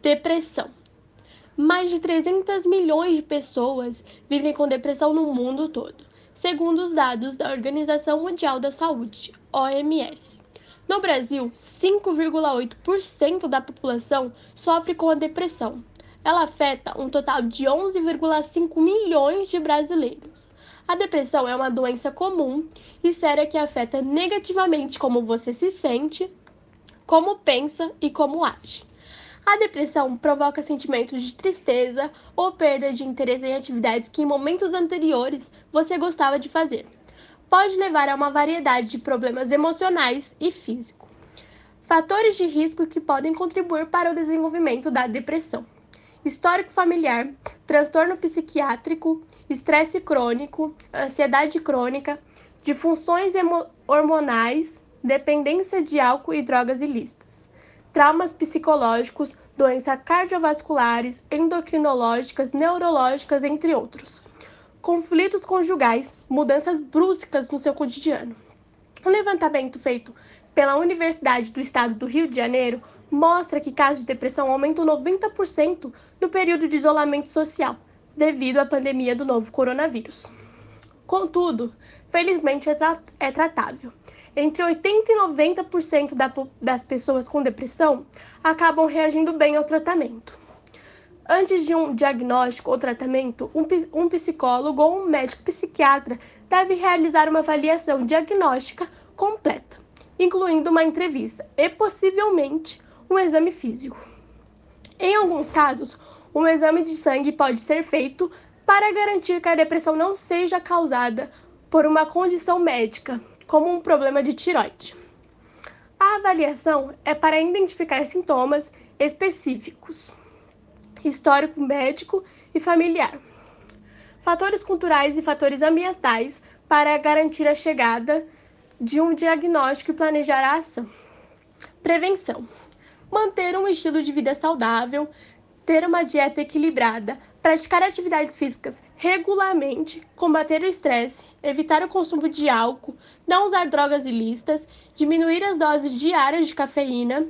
Depressão. Mais de 300 milhões de pessoas vivem com depressão no mundo todo, segundo os dados da Organização Mundial da Saúde, OMS. No Brasil, 5,8% da população sofre com a depressão. Ela afeta um total de 11,5 milhões de brasileiros. A depressão é uma doença comum e séria que afeta negativamente como você se sente, como pensa e como age. A depressão provoca sentimentos de tristeza ou perda de interesse em atividades que em momentos anteriores você gostava de fazer. Pode levar a uma variedade de problemas emocionais e físicos. Fatores de risco que podem contribuir para o desenvolvimento da depressão: histórico familiar, transtorno psiquiátrico, estresse crônico, ansiedade crônica, disfunções hormonais, dependência de álcool e drogas ilícitas traumas psicológicos, doenças cardiovasculares, endocrinológicas, neurológicas, entre outros. Conflitos conjugais, mudanças bruscas no seu cotidiano. Um levantamento feito pela Universidade do Estado do Rio de Janeiro mostra que casos de depressão aumentam 90% no período de isolamento social, devido à pandemia do novo coronavírus. Contudo, felizmente é, tra é tratável entre 80% e 90% da, das pessoas com depressão acabam reagindo bem ao tratamento. Antes de um diagnóstico ou tratamento, um, um psicólogo ou um médico psiquiatra deve realizar uma avaliação diagnóstica completa, incluindo uma entrevista e, possivelmente, um exame físico. Em alguns casos, um exame de sangue pode ser feito para garantir que a depressão não seja causada por uma condição médica como um problema de tiroide. A avaliação é para identificar sintomas específicos, histórico médico e familiar, fatores culturais e fatores ambientais para garantir a chegada de um diagnóstico e planejar a ação. Prevenção: manter um estilo de vida saudável, ter uma dieta equilibrada, praticar atividades físicas regularmente, combater o estresse, evitar o consumo de álcool, não usar drogas ilícitas, diminuir as doses diárias de cafeína,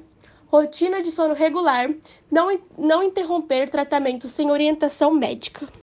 rotina de sono regular, não, não interromper tratamento sem orientação médica.